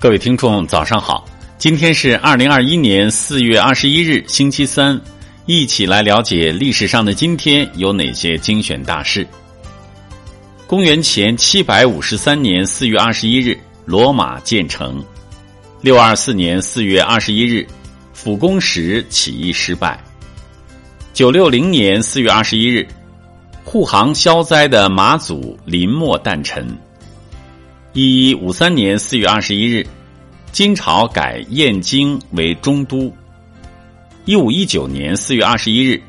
各位听众，早上好！今天是二零二一年四月二十一日，星期三，一起来了解历史上的今天有哪些精选大事。公元前七百五十三年四月二十一日，罗马建成；六二四年四月二十一日，辅公石起义失败；九六零年四月二十一日，护航消灾的马祖临末诞辰。一一五三年四月二十一日，金朝改燕京为中都。一五一九年四月二十一日，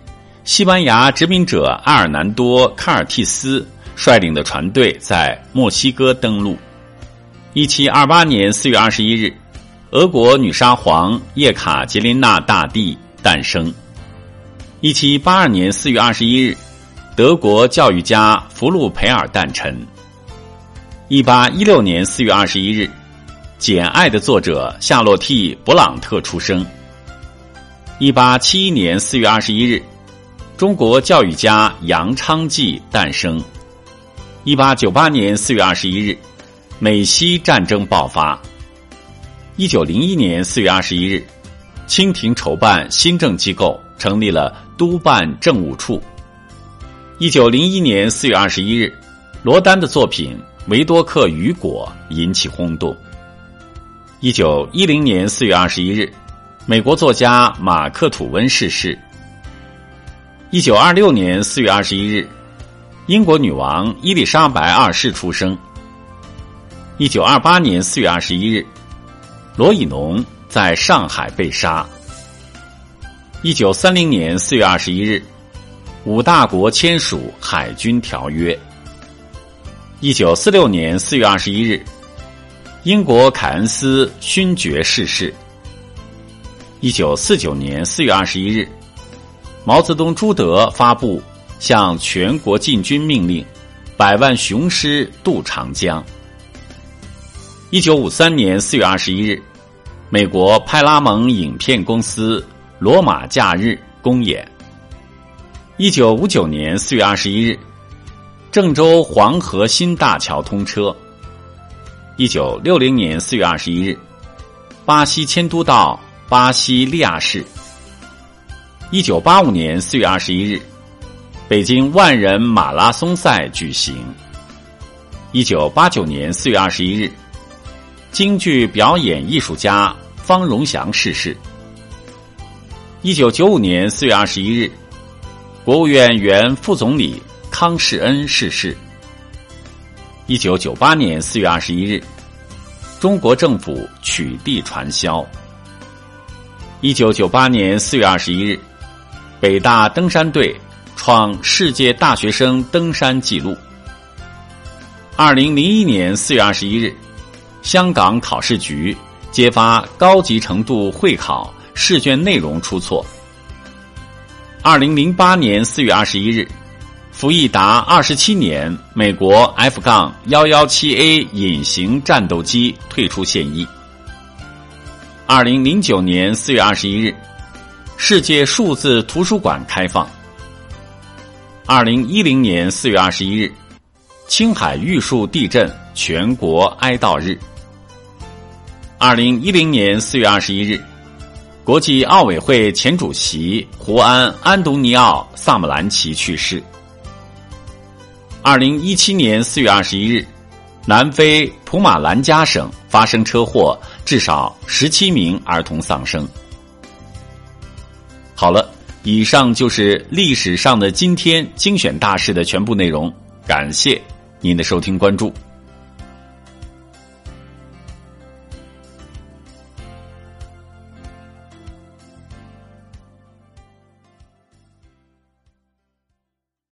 西班牙殖民者阿尔南多·卡尔蒂斯率领的船队在墨西哥登陆。一七二八年四月二十一日，俄国女沙皇叶卡捷琳娜大帝诞生。一七八二年四月二十一日，德国教育家福禄培尔诞辰。一八一六年四月二十一日，《简爱》的作者夏洛蒂·勃朗特出生。一八七一年四月二十一日，中国教育家杨昌济诞生。一八九八年四月二十一日，美西战争爆发。一九零一年四月二十一日，清廷筹办新政机构，成立了督办政务处。一九零一年四月二十一日，罗丹的作品。维多克雨果引起轰动。一九一零年四月二十一日，美国作家马克吐温逝世。一九二六年四月二十一日，英国女王伊丽莎白二世出生。一九二八年四月二十一日，罗以农在上海被杀。一九三零年四月二十一日，五大国签署海军条约。一九四六年四月二十一日，英国凯恩斯勋爵逝世。一九四九年四月二十一日，毛泽东朱德发布向全国进军命令，百万雄师渡长江。一九五三年四月二十一日，美国派拉蒙影片公司《罗马假日》公演。一九五九年四月二十一日。郑州黄河新大桥通车。一九六零年四月二十一日，巴西迁都到巴西利亚市。一九八五年四月二十一日，北京万人马拉松赛举行。一九八九年四月二十一日，京剧表演艺术家方荣祥逝世。一九九五年四月二十一日，国务院原副总理。康世恩逝世。一九九八年四月二十一日，中国政府取缔传销。一九九八年四月二十一日，北大登山队创世界大学生登山纪录。二零零一年四月二十一日，香港考试局揭发高级程度会考试卷内容出错。二零零八年四月二十一日。服役达二十七年，美国 F- 杠幺幺七 A 隐形战斗机退出现役。二零零九年四月二十一日，世界数字图书馆开放。二零一零年四月二十一日，青海玉树地震全国哀悼日。二零一零年四月二十一日，国际奥委会前主席胡安·安东尼奥·萨姆兰奇去世。二零一七年四月二十一日，南非普马兰加省发生车祸，至少十七名儿童丧生。好了，以上就是历史上的今天精选大事的全部内容。感谢您的收听关注。